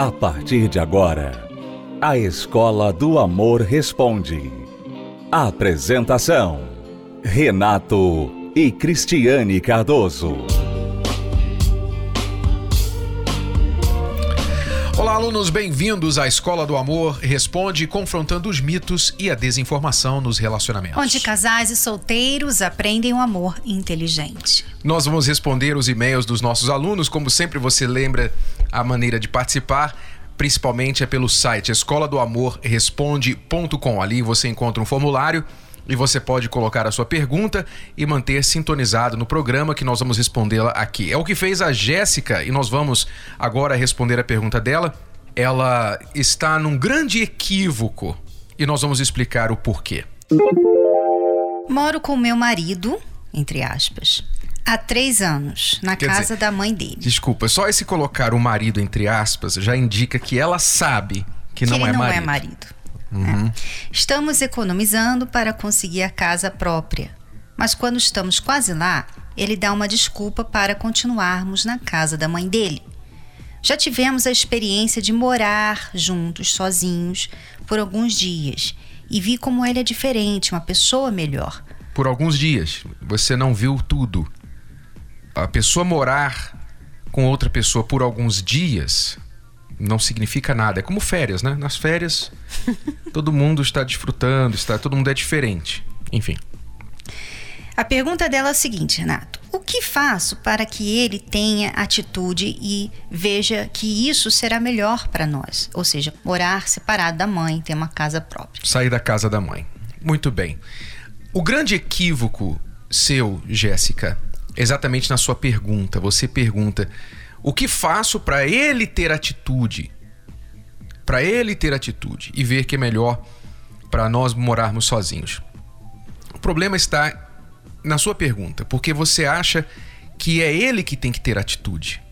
A partir de agora, a Escola do Amor Responde. Apresentação: Renato e Cristiane Cardoso. Olá, alunos, bem-vindos à Escola do Amor Responde, confrontando os mitos e a desinformação nos relacionamentos. Onde casais e solteiros aprendem o um amor inteligente. Nós vamos responder os e-mails dos nossos alunos. Como sempre, você lembra a maneira de participar principalmente é pelo site escola do amor responde.com. Ali você encontra um formulário e você pode colocar a sua pergunta e manter sintonizado no programa que nós vamos respondê-la aqui. É o que fez a Jéssica e nós vamos agora responder a pergunta dela. Ela está num grande equívoco e nós vamos explicar o porquê. Moro com meu marido, entre aspas, há três anos, na Quer casa dizer, da mãe dele. Desculpa, só esse colocar o marido entre aspas já indica que ela sabe que, que não, é, não marido. é marido. Uhum. É. Estamos economizando para conseguir a casa própria. Mas quando estamos quase lá, ele dá uma desculpa para continuarmos na casa da mãe dele. Já tivemos a experiência de morar juntos, sozinhos, por alguns dias e vi como ele é diferente, uma pessoa melhor. Por alguns dias. Você não viu tudo a pessoa morar com outra pessoa por alguns dias não significa nada. É como férias, né? Nas férias, todo mundo está desfrutando, está, todo mundo é diferente. Enfim. A pergunta dela é a seguinte, Renato: o que faço para que ele tenha atitude e veja que isso será melhor para nós? Ou seja, morar separado da mãe, ter uma casa própria. Sair da casa da mãe. Muito bem. O grande equívoco seu, Jéssica, exatamente na sua pergunta. Você pergunta: o que faço para ele ter atitude? Para ele ter atitude e ver que é melhor para nós morarmos sozinhos. O problema está na sua pergunta, porque você acha que é ele que tem que ter atitude.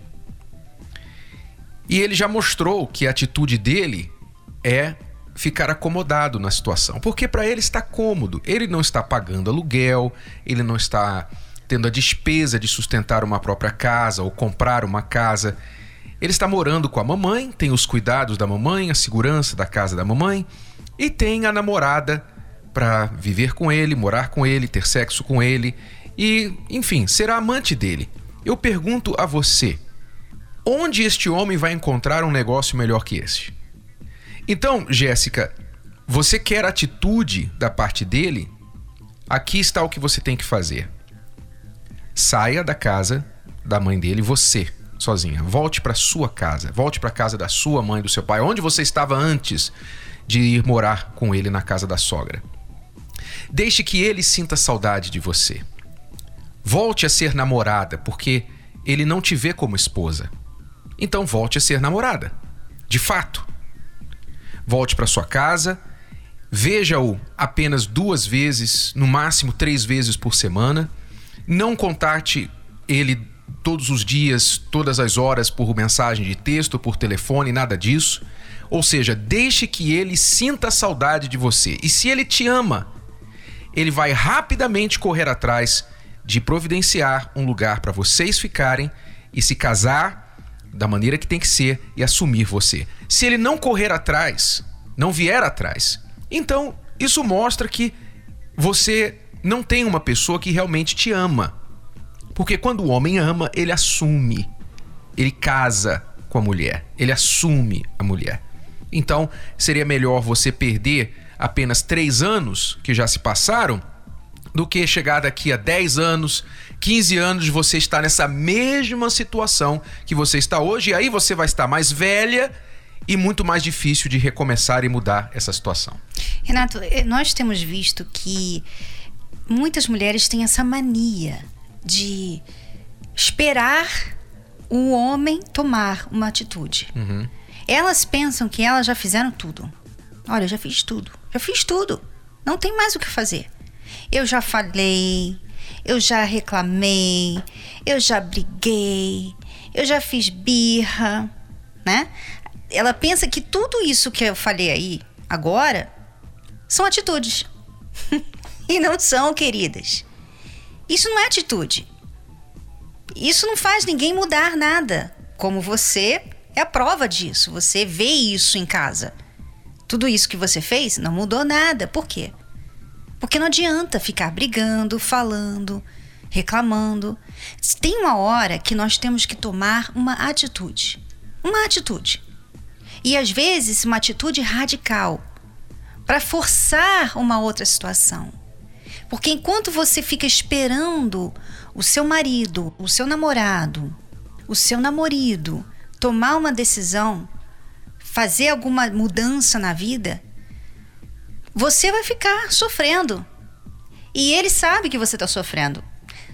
E ele já mostrou que a atitude dele é ficar acomodado na situação, porque para ele está cômodo. Ele não está pagando aluguel, ele não está tendo a despesa de sustentar uma própria casa ou comprar uma casa. Ele está morando com a mamãe, tem os cuidados da mamãe, a segurança da casa da mamãe e tem a namorada para viver com ele, morar com ele, ter sexo com ele e, enfim, ser a amante dele. Eu pergunto a você: onde este homem vai encontrar um negócio melhor que este? Então, Jéssica, você quer atitude da parte dele? Aqui está o que você tem que fazer saia da casa da mãe dele, você, sozinha. Volte para sua casa, volte para casa da sua mãe, do seu pai, onde você estava antes de ir morar com ele na casa da sogra. Deixe que ele sinta saudade de você. Volte a ser namorada, porque ele não te vê como esposa. Então volte a ser namorada. De fato. Volte para sua casa, veja-o apenas duas vezes, no máximo três vezes por semana não contate ele todos os dias, todas as horas por mensagem de texto, por telefone, nada disso. Ou seja, deixe que ele sinta saudade de você. E se ele te ama, ele vai rapidamente correr atrás de providenciar um lugar para vocês ficarem e se casar da maneira que tem que ser e assumir você. Se ele não correr atrás, não vier atrás, então isso mostra que você não tem uma pessoa que realmente te ama. Porque quando o homem ama, ele assume. Ele casa com a mulher. Ele assume a mulher. Então, seria melhor você perder apenas três anos que já se passaram do que chegar daqui a 10 anos, 15 anos você estar nessa mesma situação que você está hoje. E aí você vai estar mais velha e muito mais difícil de recomeçar e mudar essa situação. Renato, eh, nós temos visto que muitas mulheres têm essa mania de esperar o homem tomar uma atitude. Uhum. Elas pensam que elas já fizeram tudo. Olha, eu já fiz tudo. Já fiz tudo. Não tem mais o que fazer. Eu já falei, eu já reclamei, eu já briguei, eu já fiz birra, né? Ela pensa que tudo isso que eu falei aí agora são atitudes. E não são, queridas. Isso não é atitude. Isso não faz ninguém mudar nada. Como você é a prova disso. Você vê isso em casa. Tudo isso que você fez não mudou nada. Por quê? Porque não adianta ficar brigando, falando, reclamando. Tem uma hora que nós temos que tomar uma atitude. Uma atitude. E às vezes uma atitude radical para forçar uma outra situação. Porque enquanto você fica esperando o seu marido, o seu namorado, o seu namorado tomar uma decisão, fazer alguma mudança na vida, você vai ficar sofrendo. E ele sabe que você está sofrendo.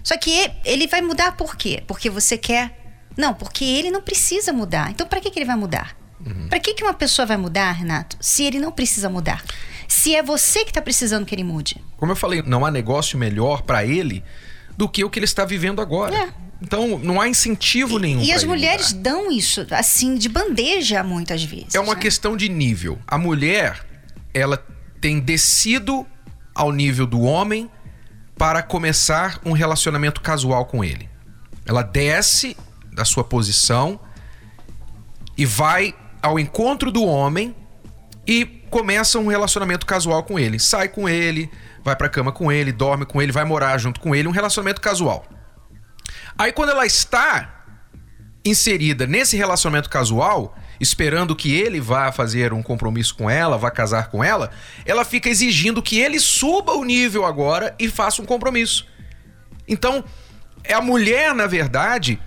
Só que ele vai mudar por quê? Porque você quer. Não, porque ele não precisa mudar. Então, para que, que ele vai mudar? Uhum. Para que, que uma pessoa vai mudar, Renato, se ele não precisa mudar? Se é você que está precisando que ele mude. Como eu falei, não há negócio melhor para ele do que o que ele está vivendo agora. É. Então, não há incentivo nenhum. E, as mulheres mudar. dão isso, assim, de bandeja muitas vezes. É uma né? questão de nível. A mulher, ela tem descido ao nível do homem para começar um relacionamento casual com ele. Ela desce da sua posição e vai ao encontro do homem e começa um relacionamento casual com ele. Sai com ele, vai pra cama com ele, dorme com ele, vai morar junto com ele, um relacionamento casual. Aí quando ela está inserida nesse relacionamento casual, esperando que ele vá fazer um compromisso com ela, vá casar com ela, ela fica exigindo que ele suba o nível agora e faça um compromisso. Então, é a mulher, na verdade,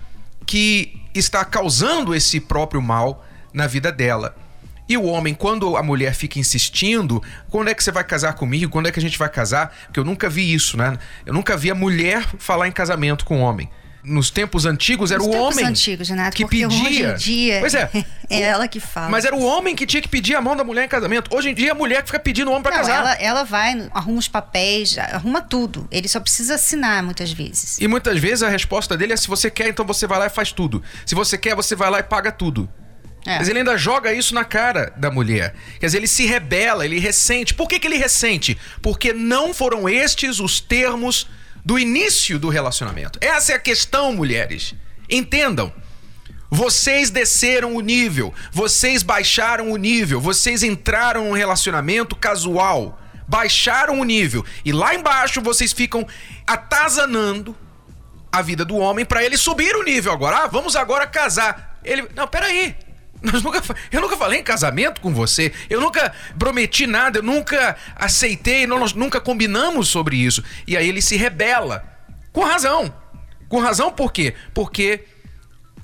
que está causando esse próprio mal na vida dela. E o homem, quando a mulher fica insistindo, quando é que você vai casar comigo? Quando é que a gente vai casar? Porque eu nunca vi isso, né? Eu nunca vi a mulher falar em casamento com o homem nos tempos antigos era Nos o homem antigos, Renato, que pedia. Hoje em dia, pois é, é ela que fala. Mas era o homem que tinha que pedir a mão da mulher em casamento. Hoje em dia é a mulher que fica pedindo o homem para casar. Ela, ela vai, arruma os papéis, arruma tudo. Ele só precisa assinar muitas vezes. E muitas vezes a resposta dele é: se você quer, então você vai lá e faz tudo. Se você quer, você vai lá e paga tudo. É. Mas ele ainda joga isso na cara da mulher. Quer dizer, ele se rebela, ele ressente. Por que, que ele ressente? Porque não foram estes os termos do início do relacionamento. Essa é a questão, mulheres. Entendam. Vocês desceram o nível, vocês baixaram o nível, vocês entraram num relacionamento casual, baixaram o nível e lá embaixo vocês ficam atazanando a vida do homem para ele subir o nível agora. Ah, vamos agora casar. Ele, não, peraí. Nós nunca, eu nunca falei em casamento com você, eu nunca prometi nada, eu nunca aceitei, nós nunca combinamos sobre isso. E aí ele se rebela. Com razão. Com razão por quê? Porque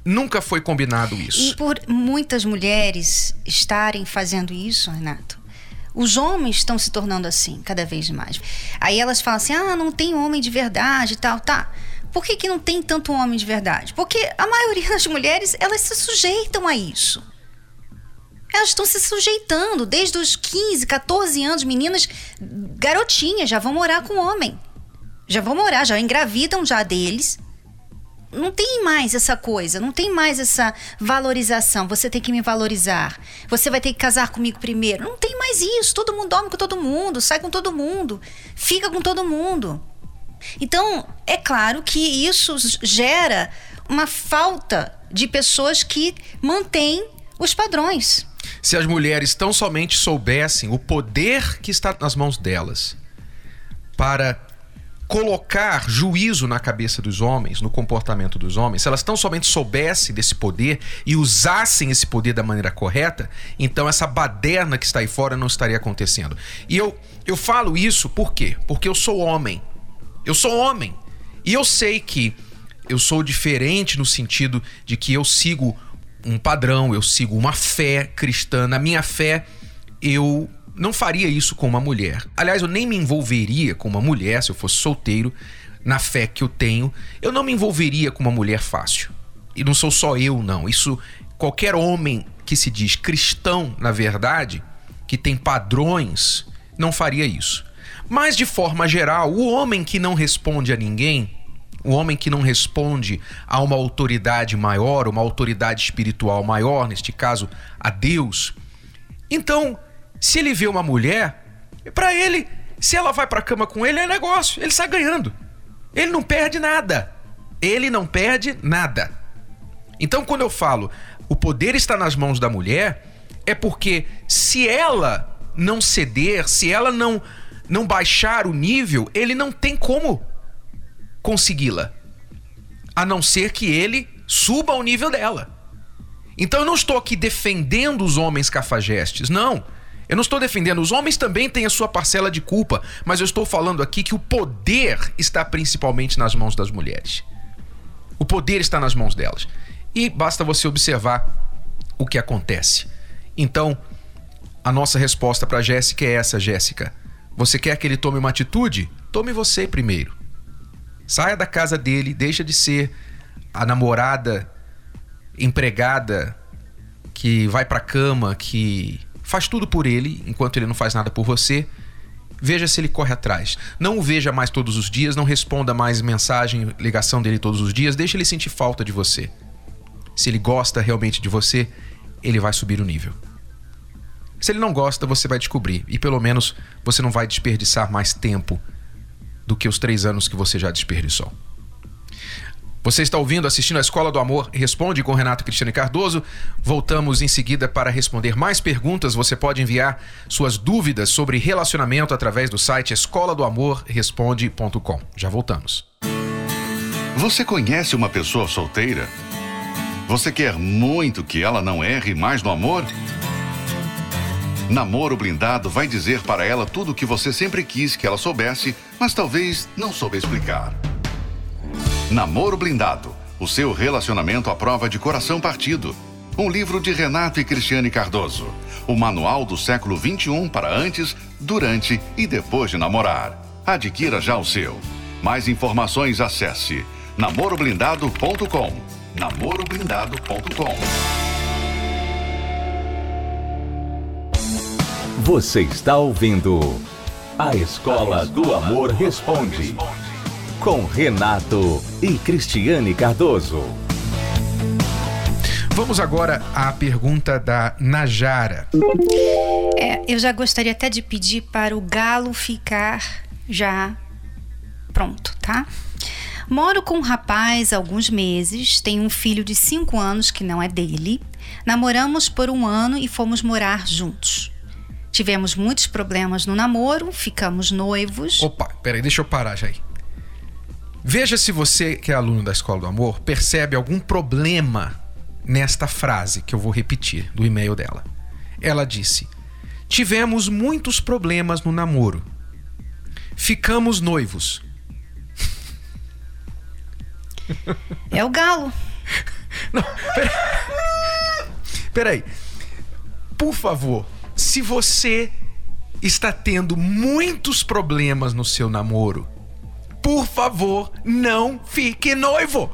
nunca foi combinado isso. E por muitas mulheres estarem fazendo isso, Renato, os homens estão se tornando assim, cada vez mais. Aí elas falam assim: ah, não tem homem de verdade e tal, tá. Por que, que não tem tanto homem de verdade? Porque a maioria das mulheres, elas se sujeitam a isso. Elas estão se sujeitando desde os 15, 14 anos, meninas garotinhas, já vão morar com homem. Já vão morar, já engravidam já deles. Não tem mais essa coisa, não tem mais essa valorização. Você tem que me valorizar. Você vai ter que casar comigo primeiro. Não tem mais isso. Todo mundo dorme com todo mundo, sai com todo mundo, fica com todo mundo. Então, é claro que isso gera uma falta de pessoas que mantêm os padrões. Se as mulheres tão somente soubessem o poder que está nas mãos delas para colocar juízo na cabeça dos homens, no comportamento dos homens, se elas tão somente soubessem desse poder e usassem esse poder da maneira correta, então essa baderna que está aí fora não estaria acontecendo. E eu, eu falo isso por quê? Porque eu sou homem. Eu sou homem. E eu sei que eu sou diferente no sentido de que eu sigo um padrão, eu sigo uma fé cristã. Na minha fé, eu não faria isso com uma mulher. Aliás, eu nem me envolveria com uma mulher se eu fosse solteiro, na fé que eu tenho. Eu não me envolveria com uma mulher fácil. E não sou só eu, não. Isso, qualquer homem que se diz cristão, na verdade, que tem padrões, não faria isso. Mas, de forma geral, o homem que não responde a ninguém, o homem que não responde a uma autoridade maior, uma autoridade espiritual maior, neste caso, a Deus, então, se ele vê uma mulher, para ele, se ela vai para a cama com ele, é negócio, ele sai ganhando. Ele não perde nada. Ele não perde nada. Então, quando eu falo o poder está nas mãos da mulher, é porque se ela não ceder, se ela não não baixar o nível, ele não tem como consegui-la. A não ser que ele suba ao nível dela. Então eu não estou aqui defendendo os homens cafajestes, não. Eu não estou defendendo, os homens também têm a sua parcela de culpa, mas eu estou falando aqui que o poder está principalmente nas mãos das mulheres. O poder está nas mãos delas. E basta você observar o que acontece. Então, a nossa resposta para Jéssica é essa, Jéssica. Você quer que ele tome uma atitude? Tome você primeiro. Saia da casa dele, deixa de ser a namorada empregada que vai para cama, que faz tudo por ele enquanto ele não faz nada por você. Veja se ele corre atrás. Não o veja mais todos os dias, não responda mais mensagem, ligação dele todos os dias, deixa ele sentir falta de você. Se ele gosta realmente de você, ele vai subir o nível. Se ele não gosta, você vai descobrir. E pelo menos você não vai desperdiçar mais tempo do que os três anos que você já desperdiçou. Você está ouvindo, assistindo a Escola do Amor Responde com Renato Cristiano Cardoso. Voltamos em seguida para responder mais perguntas. Você pode enviar suas dúvidas sobre relacionamento através do site escola do amor responde.com. Já voltamos. Você conhece uma pessoa solteira? Você quer muito que ela não erre mais no amor? Namoro Blindado vai dizer para ela tudo o que você sempre quis que ela soubesse, mas talvez não soube explicar. Namoro Blindado o seu relacionamento à prova de coração partido. Um livro de Renato e Cristiane Cardoso. O manual do século 21 para antes, durante e depois de namorar. Adquira já o seu. Mais informações acesse namoroblindado.com. namoroblindado.com. Você está ouvindo A Escola do Amor Responde com Renato e Cristiane Cardoso. Vamos agora à pergunta da Najara. É, eu já gostaria até de pedir para o galo ficar já pronto, tá? Moro com um rapaz há alguns meses, tenho um filho de 5 anos que não é dele. Namoramos por um ano e fomos morar juntos. Tivemos muitos problemas no namoro, ficamos noivos. Opa, peraí, deixa eu parar já aí. Veja se você, que é aluno da Escola do Amor, percebe algum problema nesta frase que eu vou repetir do e-mail dela. Ela disse: Tivemos muitos problemas no namoro. Ficamos noivos. É o galo. Não, peraí. peraí. Por favor, se você está tendo muitos problemas no seu namoro, por favor, não fique noivo.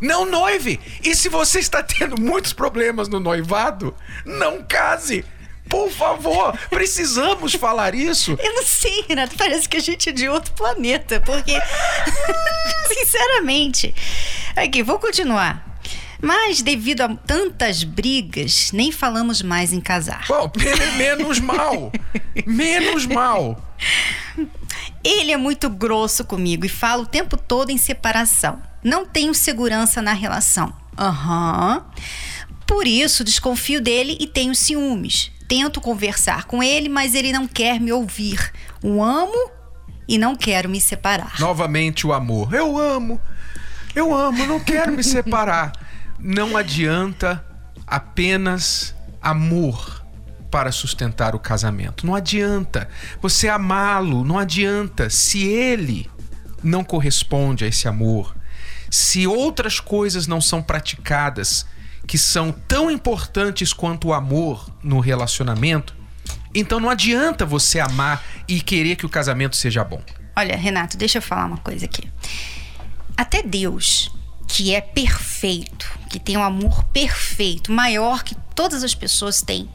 Não noive. E se você está tendo muitos problemas no noivado, não case. Por favor, precisamos falar isso. Eu não sei, Renato. Parece que a gente é de outro planeta, porque. Sinceramente. Aqui, vou continuar. Mas devido a tantas brigas, nem falamos mais em casar. Bom, menos mal. menos mal. Ele é muito grosso comigo e fala o tempo todo em separação. Não tenho segurança na relação. Aham. Uhum. Por isso, desconfio dele e tenho ciúmes. Tento conversar com ele, mas ele não quer me ouvir. O amo e não quero me separar. Novamente o amor. Eu amo. Eu amo, não quero me separar não adianta apenas amor para sustentar o casamento. Não adianta você amá-lo, não adianta se ele não corresponde a esse amor, se outras coisas não são praticadas que são tão importantes quanto o amor no relacionamento, então não adianta você amar e querer que o casamento seja bom. Olha, Renato, deixa eu falar uma coisa aqui. Até Deus que é perfeito, que tem um amor perfeito, maior que todas as pessoas têm.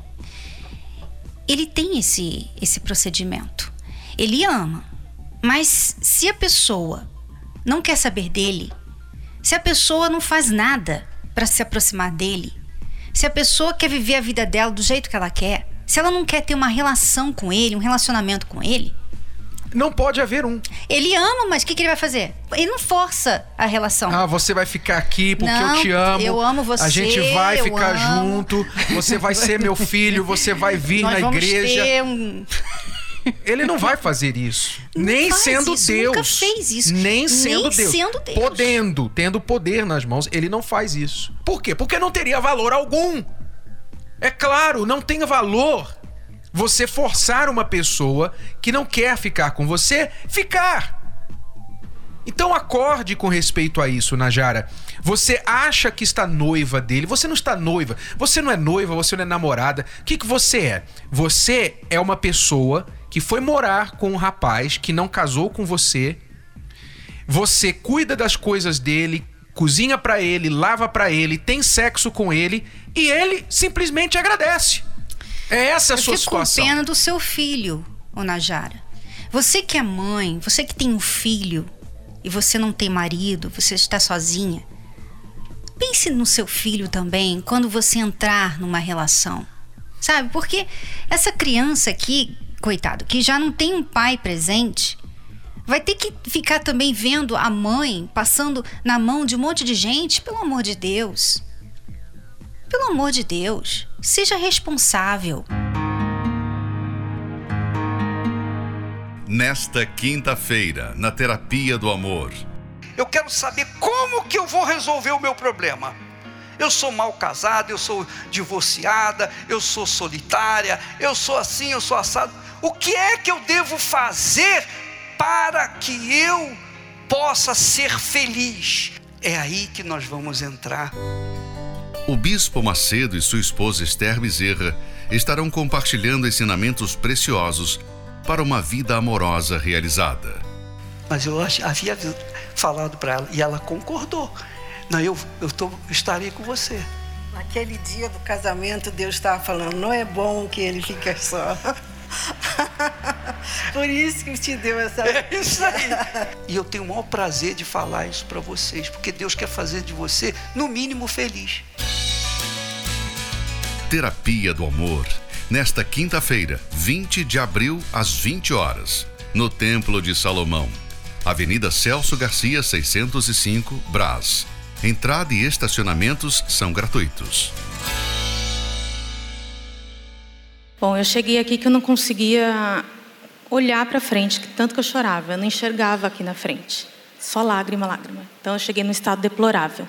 Ele tem esse esse procedimento. Ele ama. Mas se a pessoa não quer saber dele, se a pessoa não faz nada para se aproximar dele, se a pessoa quer viver a vida dela do jeito que ela quer, se ela não quer ter uma relação com ele, um relacionamento com ele, Não pode haver um. Ele ama, mas o que, que ele vai fazer? Ele não força a relação. Ah, você vai ficar aqui porque Não, eu te amo. eu amo você, A gente vai ficar amo. junto. Você vai ser meu filho. Você vai vir Nós na vamos igreja. ter um... Ele não vai fazer isso. Não nem sendo isso, Deus. nunca fez isso. Nem Nem sendo Deus. sendo Deus. Podendo, tendo poder nas mãos, ele não faz isso. Por quê? Porque não teria valor algum. É claro, não tem valor você forçar uma pessoa que não quer ficar com você ficar. Então acorde com respeito a isso, Najara. Você acha que está noiva dele, você não está noiva, você não é noiva, você não é namorada. O que, que você é? Você é uma pessoa que foi morar com um rapaz que não casou com você. Você cuida das coisas dele, cozinha pra ele, lava pra ele, tem sexo com ele e ele simplesmente agradece. É essa a sua fico com situação. pena do seu filho, ô Najara. Você que é mãe, você que tem um filho e você não tem marido, você está sozinha. Pense no seu filho também quando você entrar numa relação. Sabe? Porque essa criança aqui, coitado, que já não tem um pai presente, vai ter que ficar também vendo a mãe passando na mão de um monte de gente, pelo amor de Deus. Pelo amor de Deus, seja responsável. Nesta quinta-feira, na Terapia do Amor. Eu quero saber como que eu vou resolver o meu problema. Eu sou mal casada, eu sou divorciada, eu sou solitária, eu sou assim, eu sou assado. O que é que eu devo fazer para que eu possa ser feliz? É aí que nós vamos entrar. O Bispo Macedo e sua esposa Esther Bezerra estarão compartilhando ensinamentos preciosos para uma vida amorosa realizada. Mas eu havia falado para ela e ela concordou. Não, eu, eu tô, estarei com você. Naquele dia do casamento, Deus estava falando: não é bom que ele fique só. Por isso que te deu essa. É isso aí. E eu tenho o maior prazer de falar isso para vocês, porque Deus quer fazer de você, no mínimo, feliz. Terapia do Amor. Nesta quinta-feira, 20 de abril, às 20 horas, no Templo de Salomão. Avenida Celso Garcia, 605, Brás. Entrada e estacionamentos são gratuitos. Bom, eu cheguei aqui que eu não conseguia olhar para frente, tanto que eu chorava, eu não enxergava aqui na frente, só lágrima, lágrima. Então eu cheguei num estado deplorável.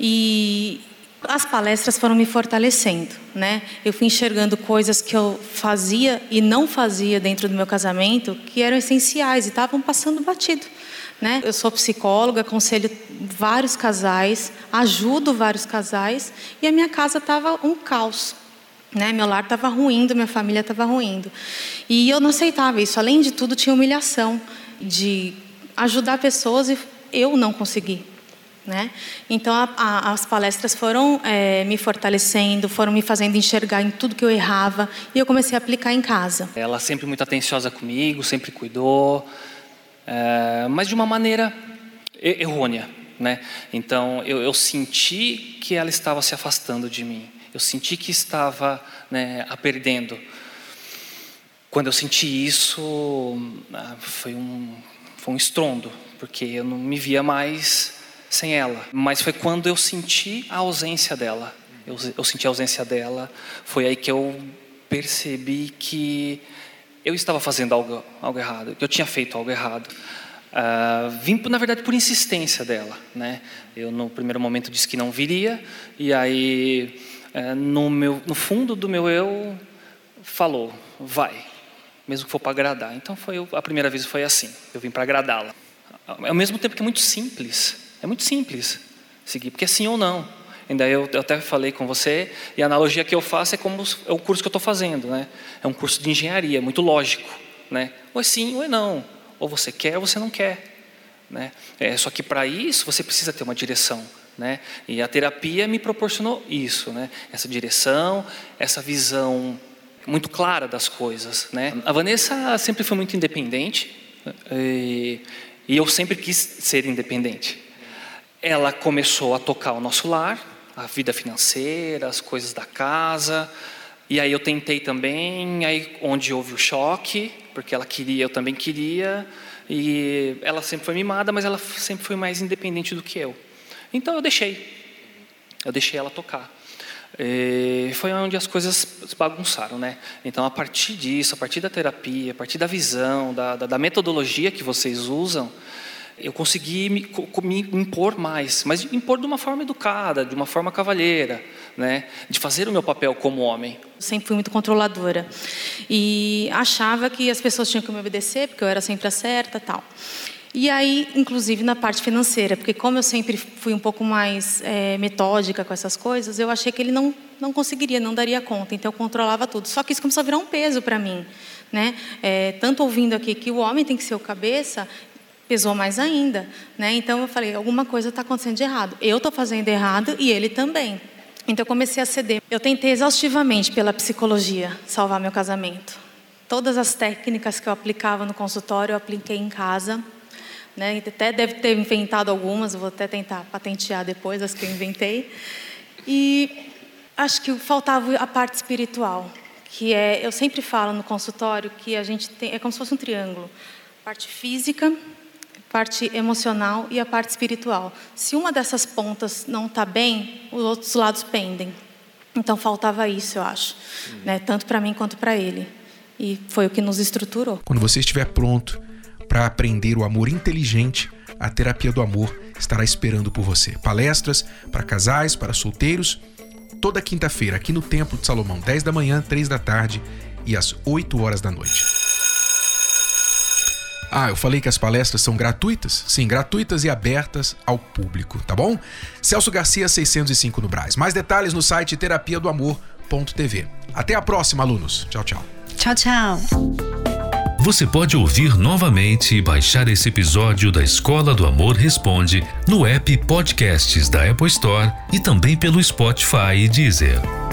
E as palestras foram me fortalecendo, né? Eu fui enxergando coisas que eu fazia e não fazia dentro do meu casamento que eram essenciais e estavam passando batido. Né? Eu sou psicóloga, aconselho vários casais, ajudo vários casais e a minha casa estava um caos. Né? Meu lar estava ruindo, minha família estava ruindo. E eu não aceitava isso. Além de tudo, tinha humilhação de ajudar pessoas e eu não consegui. Né? Então, a, a, as palestras foram é, me fortalecendo, foram me fazendo enxergar em tudo que eu errava e eu comecei a aplicar em casa. Ela sempre muito atenciosa comigo, sempre cuidou, é, mas de uma maneira errônea, né? Então eu, eu senti que ela estava se afastando de mim, eu senti que estava né, a perdendo. Quando eu senti isso, ah, foi um, foi um estrondo, porque eu não me via mais sem ela. Mas foi quando eu senti a ausência dela. Eu, eu senti a ausência dela, foi aí que eu percebi que eu estava fazendo algo, algo errado, que eu tinha feito algo errado. Ah, vim, na verdade, por insistência dela. Né? Eu, no primeiro momento, disse que não viria, e aí, eh, no, meu, no fundo do meu eu, falou: vai, mesmo que for para agradar. Então, foi, a primeira vez foi assim: eu vim para agradá-la. Ao mesmo tempo que é muito simples, é muito simples seguir, porque é sim ou não. Ainda eu, eu até falei com você, e a analogia que eu faço é como é o curso que eu estou fazendo, né? É um curso de engenharia, muito lógico, né? Ou é sim ou é não. Ou você quer ou você não quer, né? É, só que para isso você precisa ter uma direção, né? E a terapia me proporcionou isso, né? Essa direção, essa visão muito clara das coisas, né? A Vanessa sempre foi muito independente e, e eu sempre quis ser independente. Ela começou a tocar o nosso lar, a vida financeira, as coisas da casa. E aí eu tentei também, aí onde houve o choque, porque ela queria, eu também queria, e ela sempre foi mimada, mas ela sempre foi mais independente do que eu. Então eu deixei, eu deixei ela tocar. E foi onde as coisas se bagunçaram, né? Então, a partir disso, a partir da terapia, a partir da visão, da, da, da metodologia que vocês usam, eu consegui me, me, impor mais, mas impor de uma forma educada, de uma forma cavalheira, né? De fazer o meu papel como homem. Sempre fui muito controladora e achava que as pessoas tinham que me obedecer porque eu era sempre a certa, tal. E aí, inclusive na parte financeira, porque como eu sempre fui um pouco mais é, metódica com essas coisas, eu achei que ele não não conseguiria, não daria conta. Então eu controlava tudo. Só que isso começou a virar um peso para mim, né? É, tanto ouvindo aqui que o homem tem que ser o cabeça, pesou mais ainda, né? Então eu falei, alguma coisa está acontecendo de errado. Eu estou fazendo errado e ele também. Então eu comecei a ceder. Eu tentei exaustivamente pela psicologia salvar meu casamento. Todas as técnicas que eu aplicava no consultório eu apliquei em casa. Né? Até deve ter inventado algumas, vou até tentar patentear depois as que eu inventei. E acho que faltava a parte espiritual, que é, eu sempre falo no consultório que a gente tem, é como se fosse um triângulo, parte física, parte emocional e a parte espiritual. Se uma dessas pontas não está bem, os outros lados pendem. Então faltava isso, eu acho, né? tanto para mim quanto para ele. E foi o que nos estruturou. Quando você estiver pronto para aprender o amor inteligente, a terapia do amor estará esperando por você. Palestras para casais, para solteiros, toda quinta-feira aqui no Templo de Salomão, 10 da manhã, 3 da tarde e às 8 horas da noite. Ah, eu falei que as palestras são gratuitas? Sim, gratuitas e abertas ao público, tá bom? Celso Garcia 605 no Braz. Mais detalhes no site terapia do amor.tv. Até a próxima, alunos. Tchau, tchau. Tchau, tchau. Você pode ouvir novamente e baixar esse episódio da Escola do Amor Responde no app Podcasts da Apple Store e também pelo Spotify e Deezer.